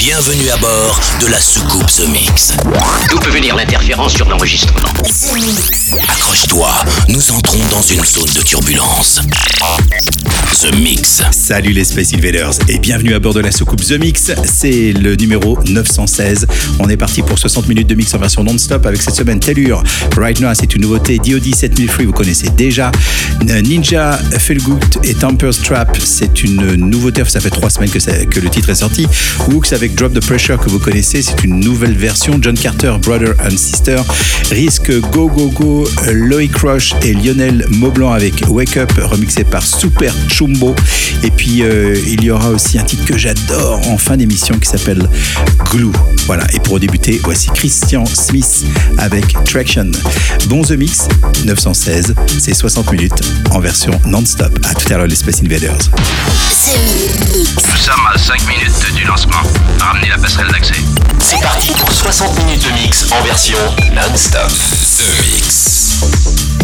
Bienvenue à bord de la soucoupe The Mix. D'où peut venir l'interférence sur l'enregistrement Accroche-toi, nous entrons dans une zone de turbulence. The Mix. Salut les Space Invaders et bienvenue à bord de la soucoupe The Mix. C'est le numéro 916. On est parti pour 60 minutes de mix en version non-stop avec cette semaine Tellure. Right Now, c'est une nouveauté. DOD 7003, vous connaissez déjà. Ninja Feel Good et Temper's Trap, c'est une nouveauté. Ça fait trois semaines que, ça- que le titre est sorti. Wooks avec Drop the Pressure que vous connaissez, c'est une nouvelle version. John Carter, Brother and Sister. Risque Go Go Go, Loïc Rush et Lionel Maublanc avec Wake Up, remixé par Super Chumbo. Et puis euh, il y aura aussi un titre que j'adore en fin d'émission qui s'appelle Glue. Voilà, et pour débuter, voici Christian Smith avec Traction. Bon The Mix, 916, c'est 60 minutes en version non-stop. À tout à l'heure les Space Invaders. Nous sommes à 5 minutes du lancement. Ramenez la passerelle d'accès. C'est parti pour 60 minutes de mix en version non-stop. The Mix.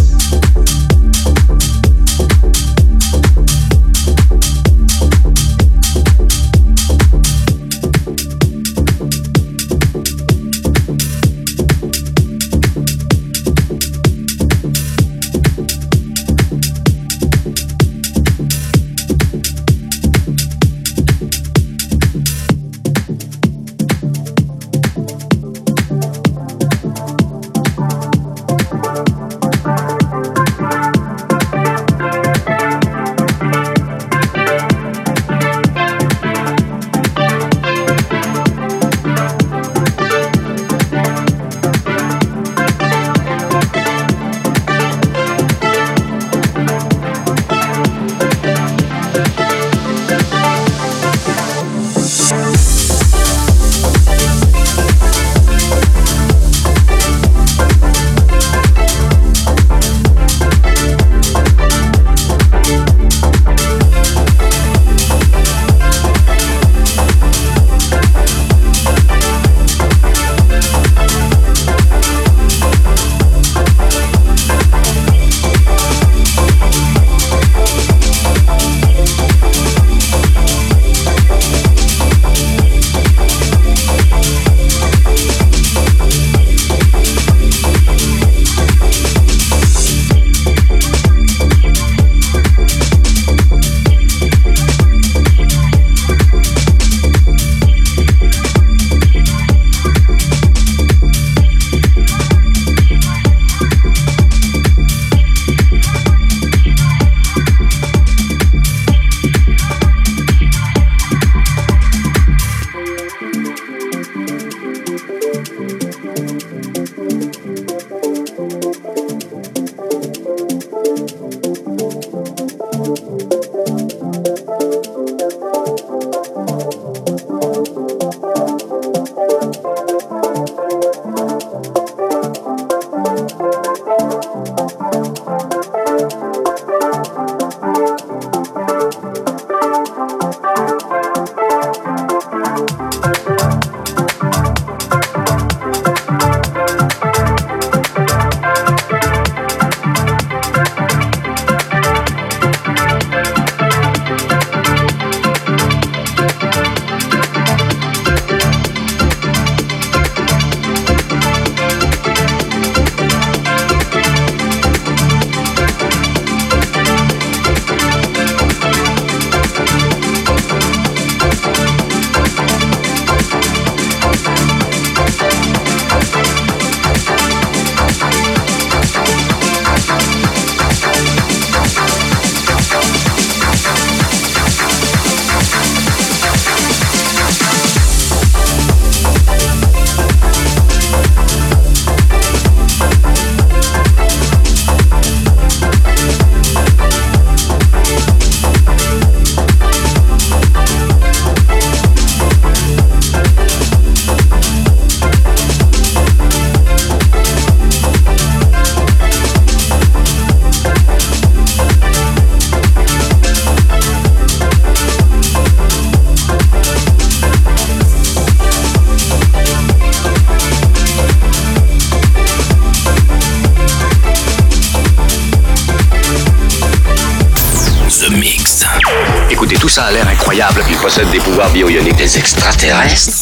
Bio-ioniques. Des extraterrestres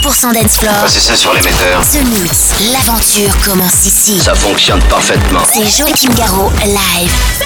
100% dance floor. C'est ça sur l'émetteur. The Mix, l'aventure commence ici. Ça fonctionne parfaitement. C'est Joachim Garraud, live.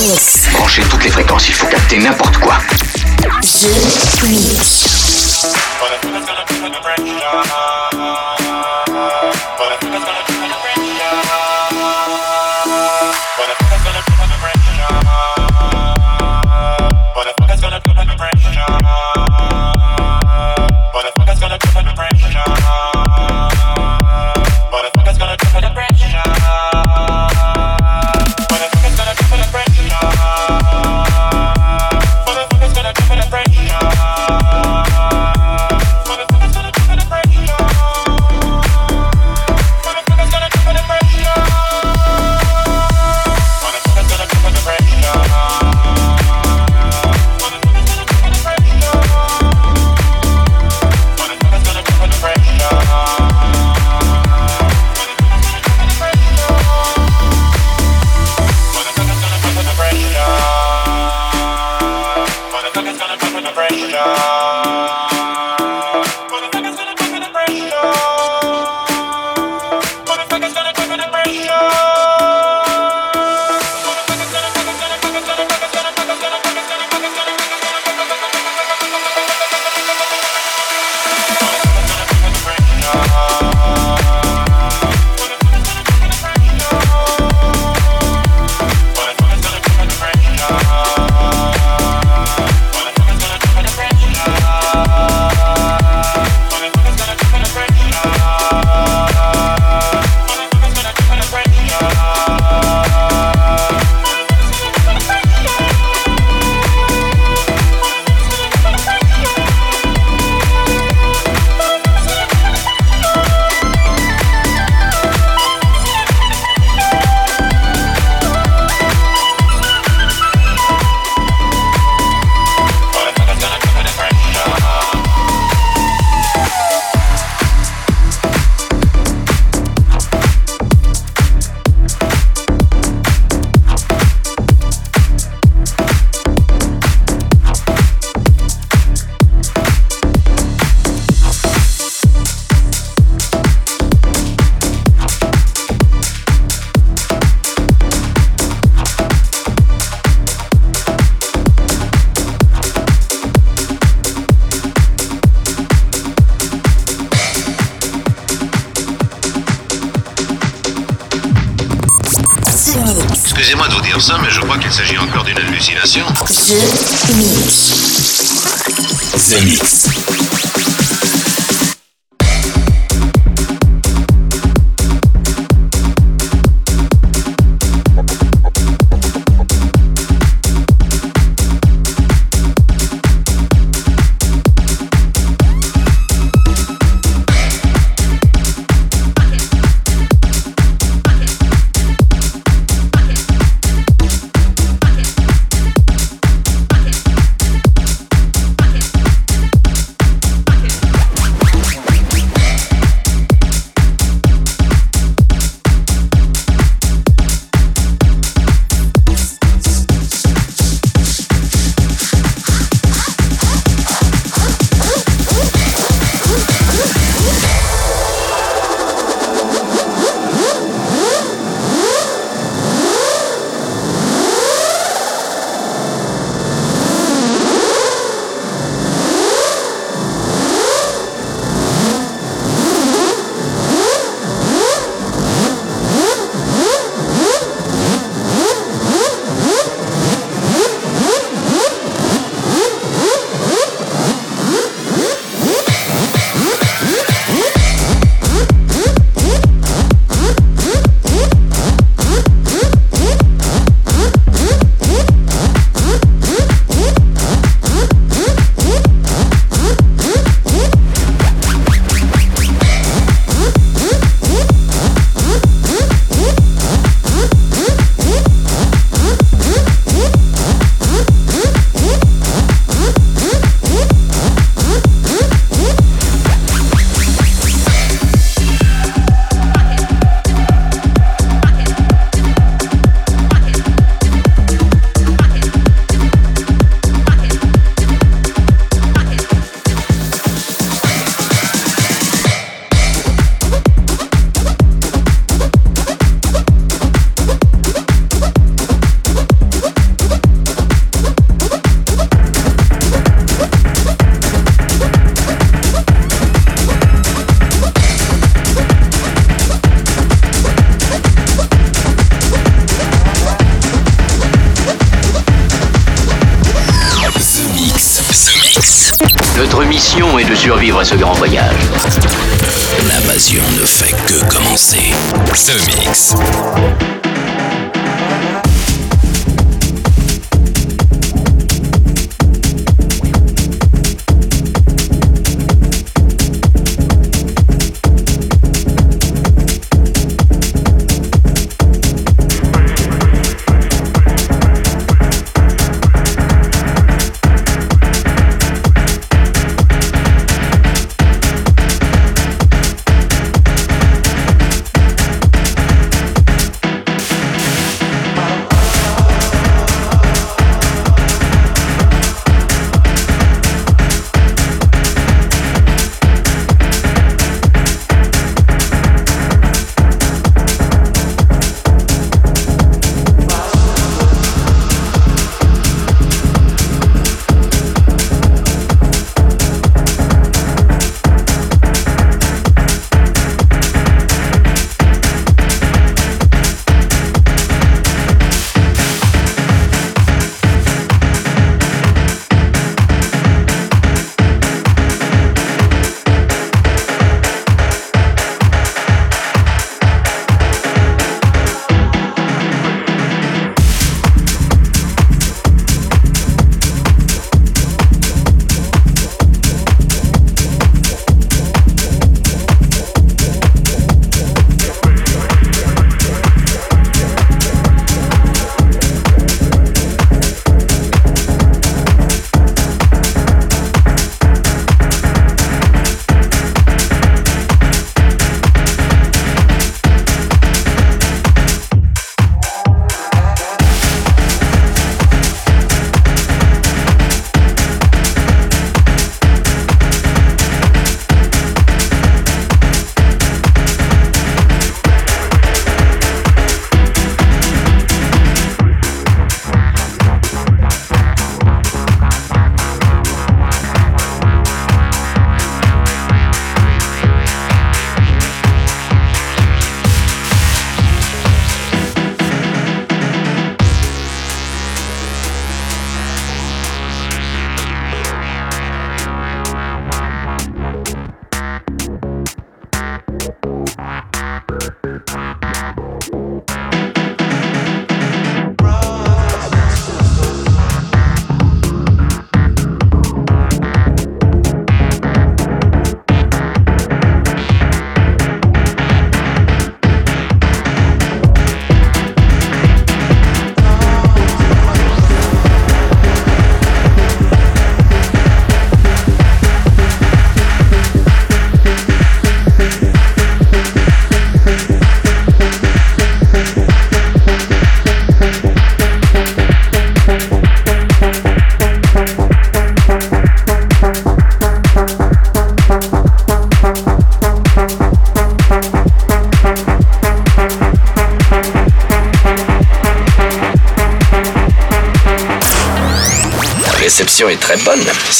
Chercher toutes les fréquences, il faut capter n'importe quoi. The Mix.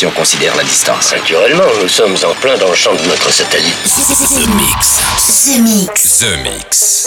Si on considère la distance. Naturellement, nous sommes en plein dans le champ de notre satellite. The Mix. The Mix. The Mix.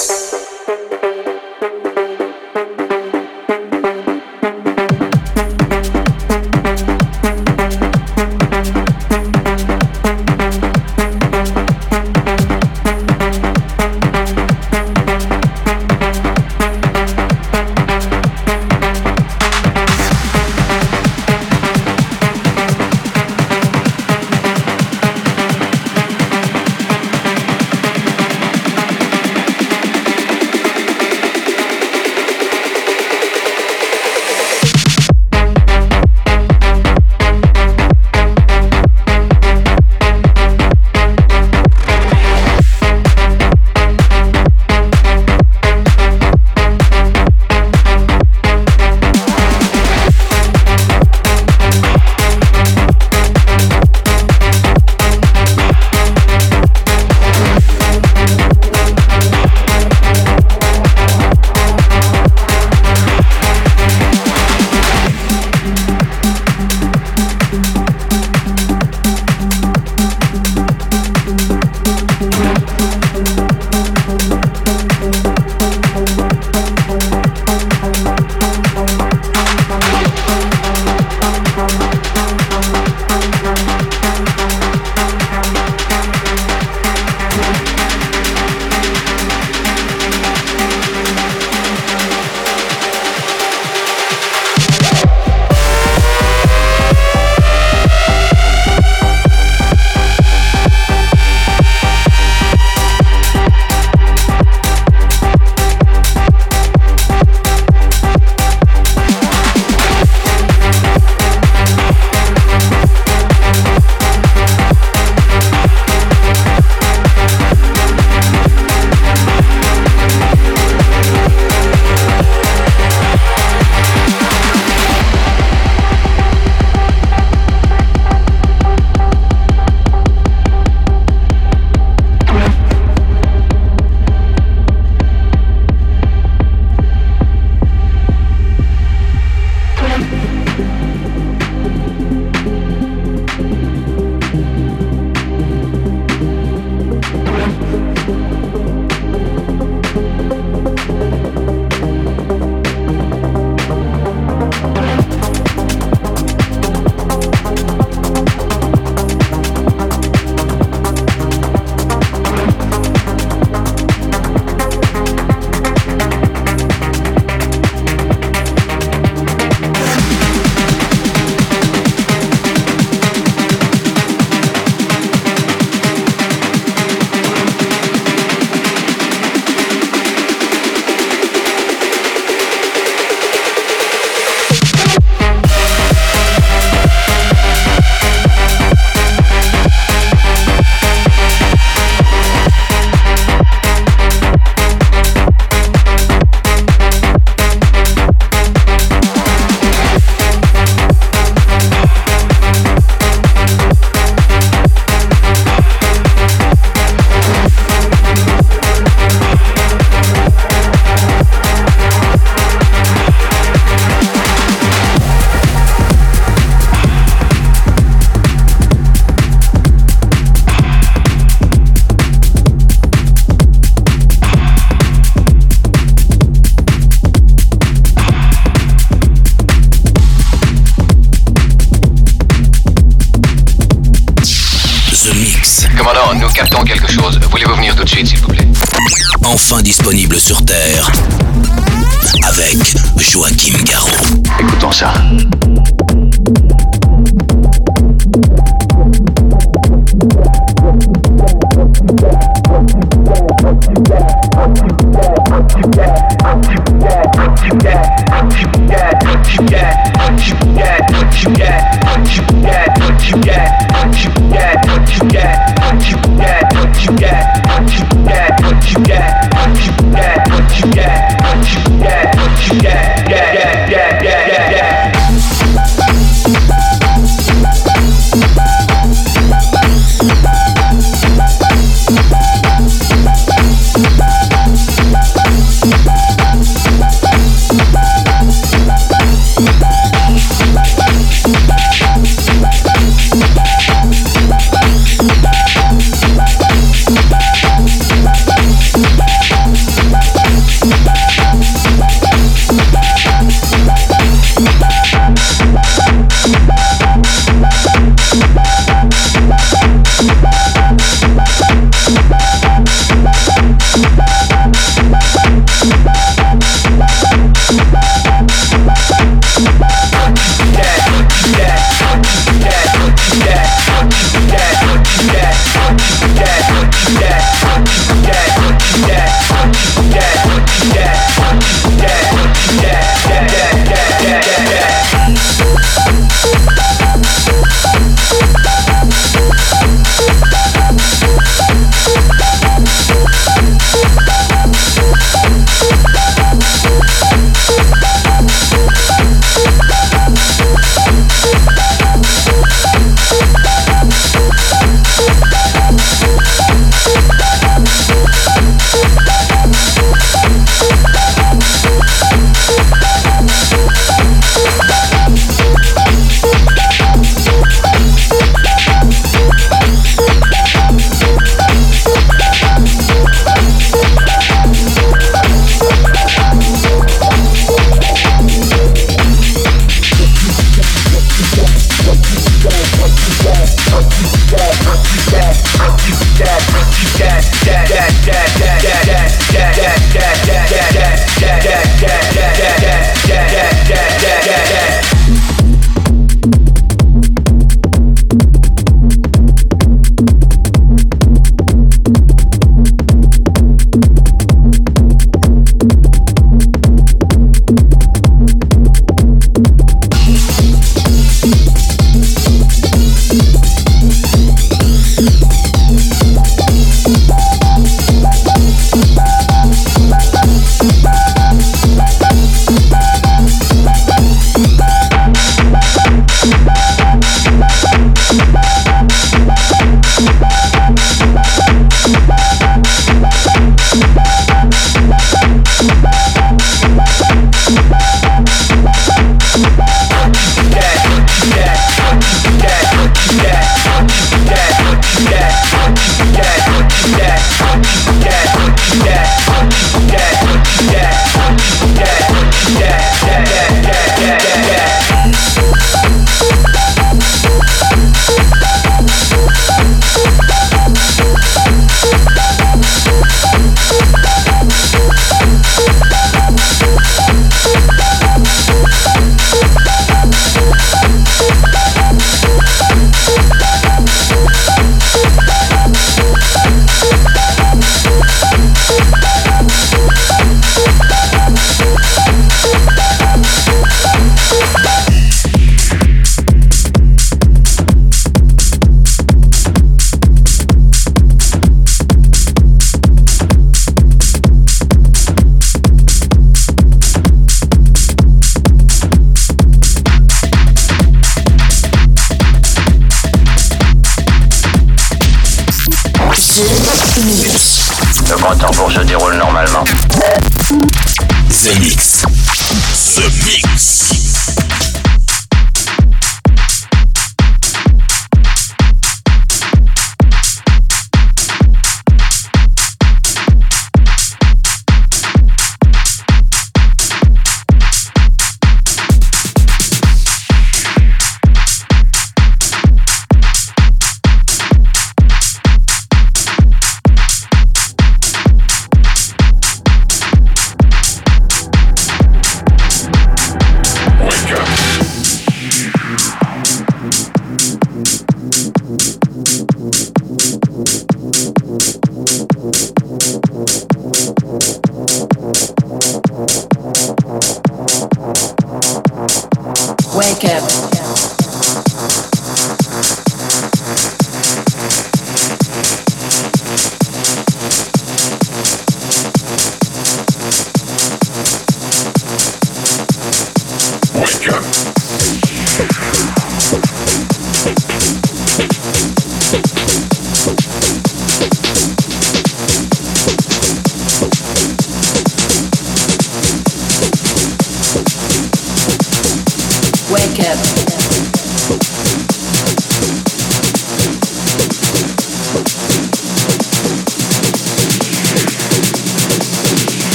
Wake up.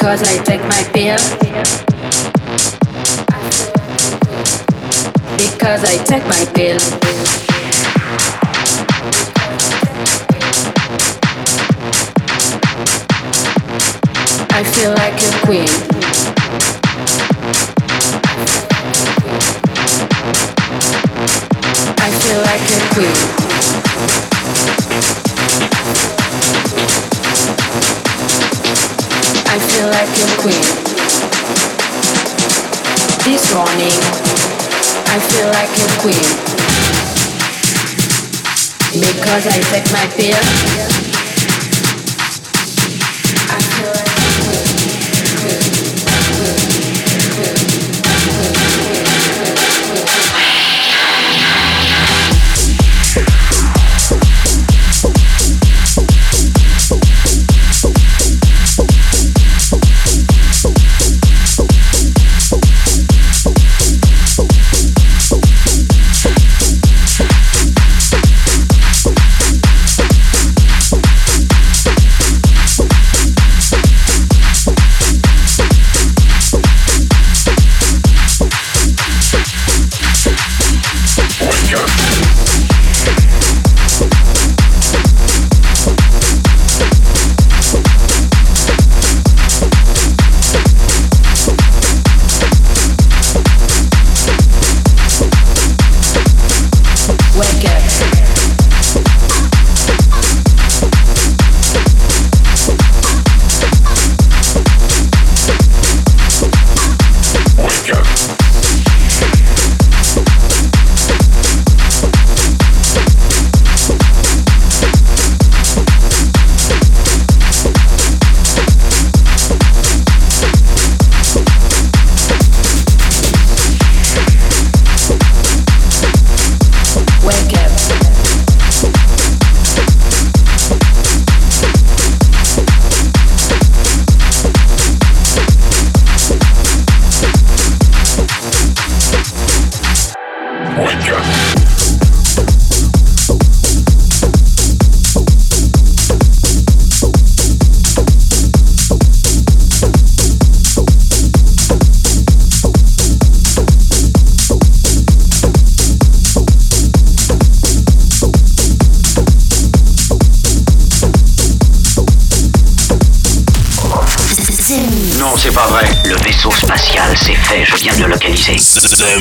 Because I take my pill. Because I take my pill. I feel like a queen. I feel like a queen. Feel queen. This morning, I feel like a queen. Because I take my pill.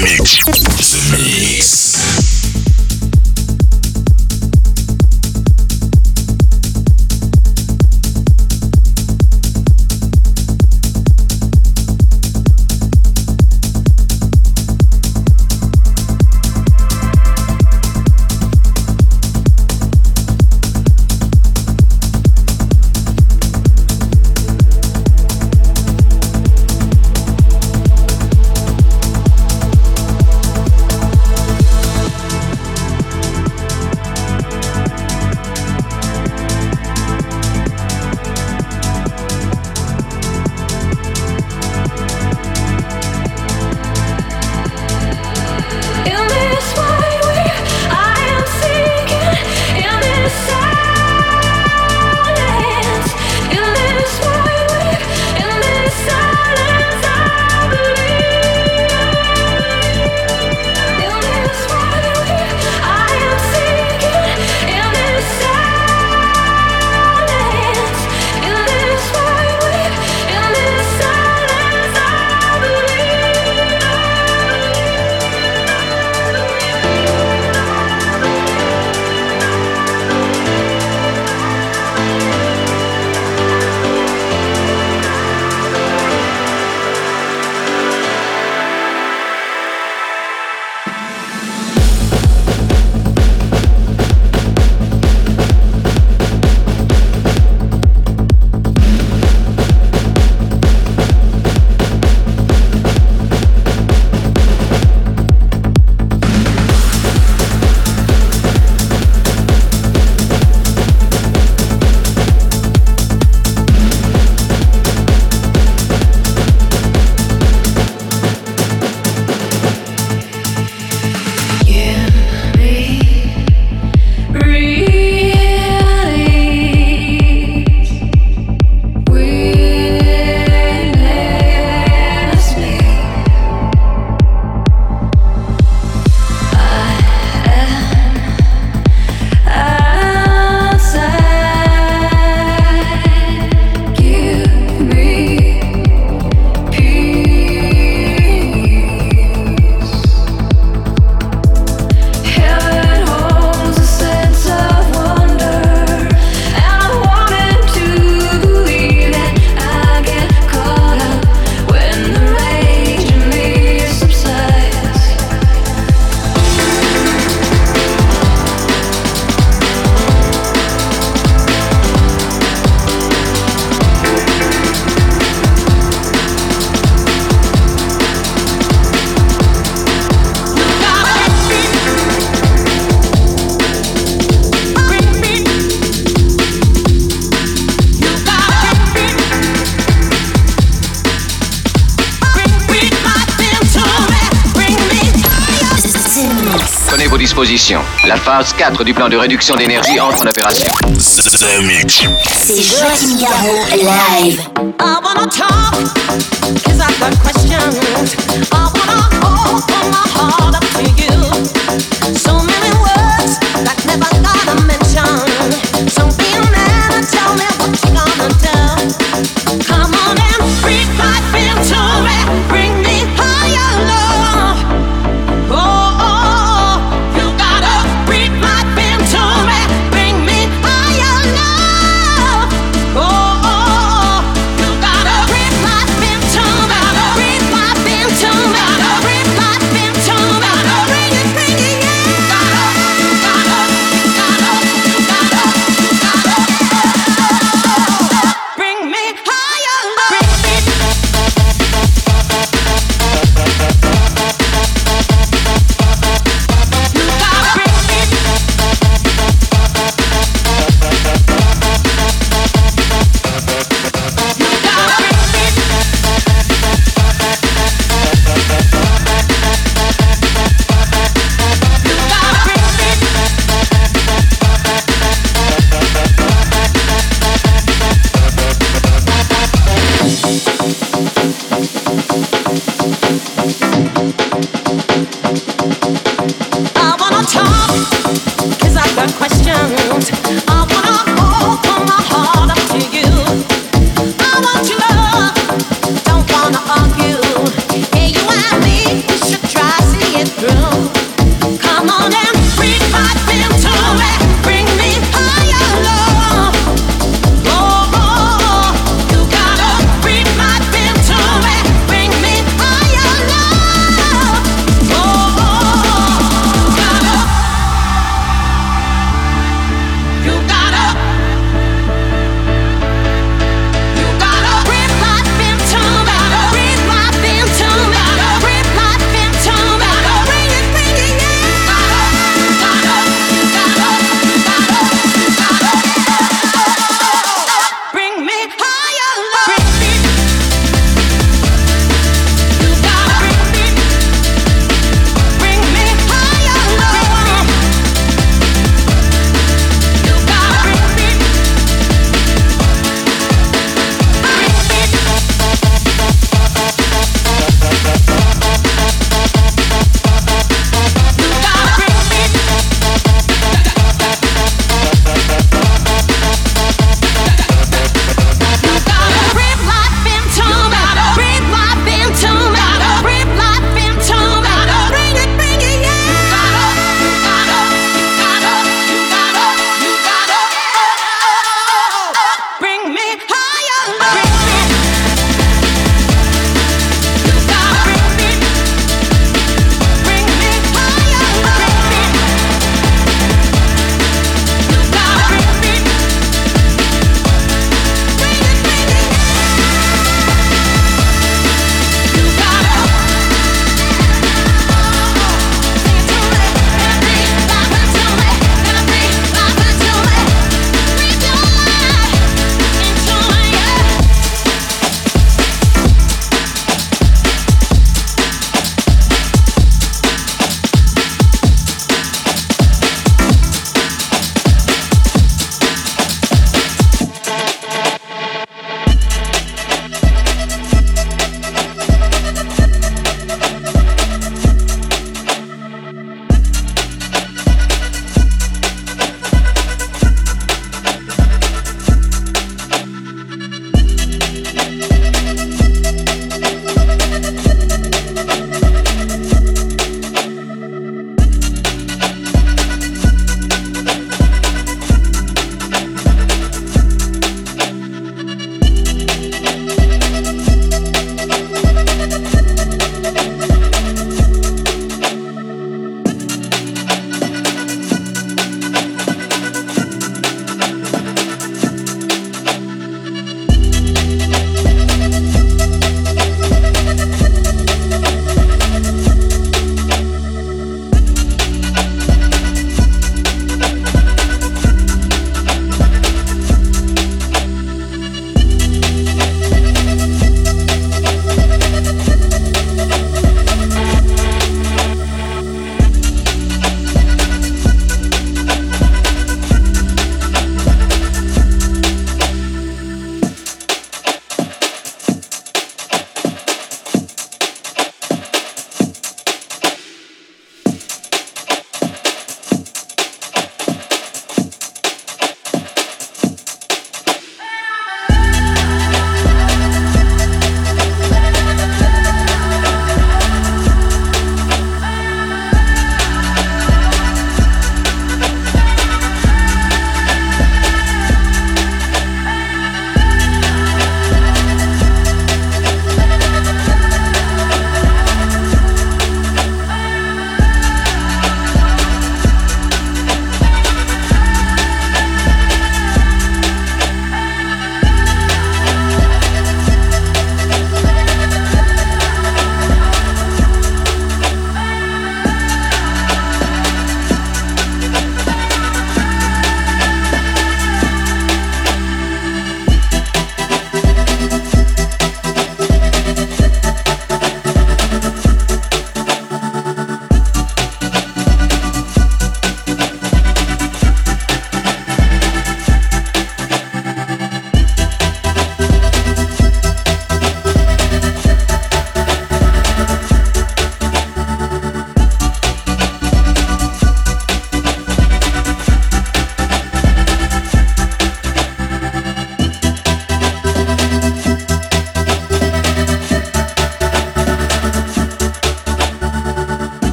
Mix. La phase 4 du plan de réduction d'énergie entre en opération.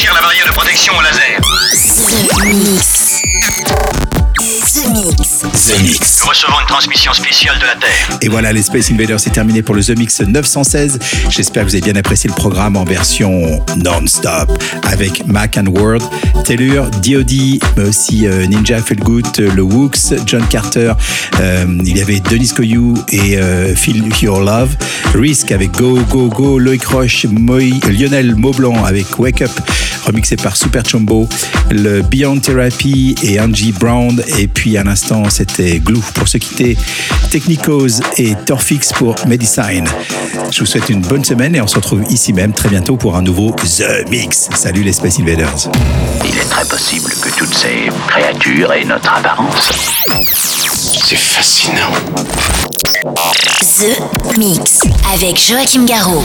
La barrière de protection au laser. The Mix. The Mix. Nous recevons une transmission spéciale de la Terre. Et voilà, les Space Invaders, c'est terminé pour le The Mix 916. J'espère que vous avez bien apprécié le programme en version non-stop avec Mac and Word, Taylor, D.O.D., mais aussi euh, Ninja Feelgood, euh, le Wooks, John Carter. euh, il y avait Denis Coyou et euh, Feel Your Love. Risk avec Go Go Go, Loïc Roche, Lionel Maublanc avec Wake Up, remixé par Super Chombo, le Beyond Therapy et Angie Brown. Et puis à l'instant, c'était Glue pour se quitter, Technicos et Torfix pour Medicine. Je vous souhaite une bonne semaine et on se retrouve ici même très bientôt pour un nouveau The Mix. Salut les Space Invaders. Il est très possible que toutes ces créatures aient notre apparence. C'est fascinant. The Mix. Avec Joachim Garraud.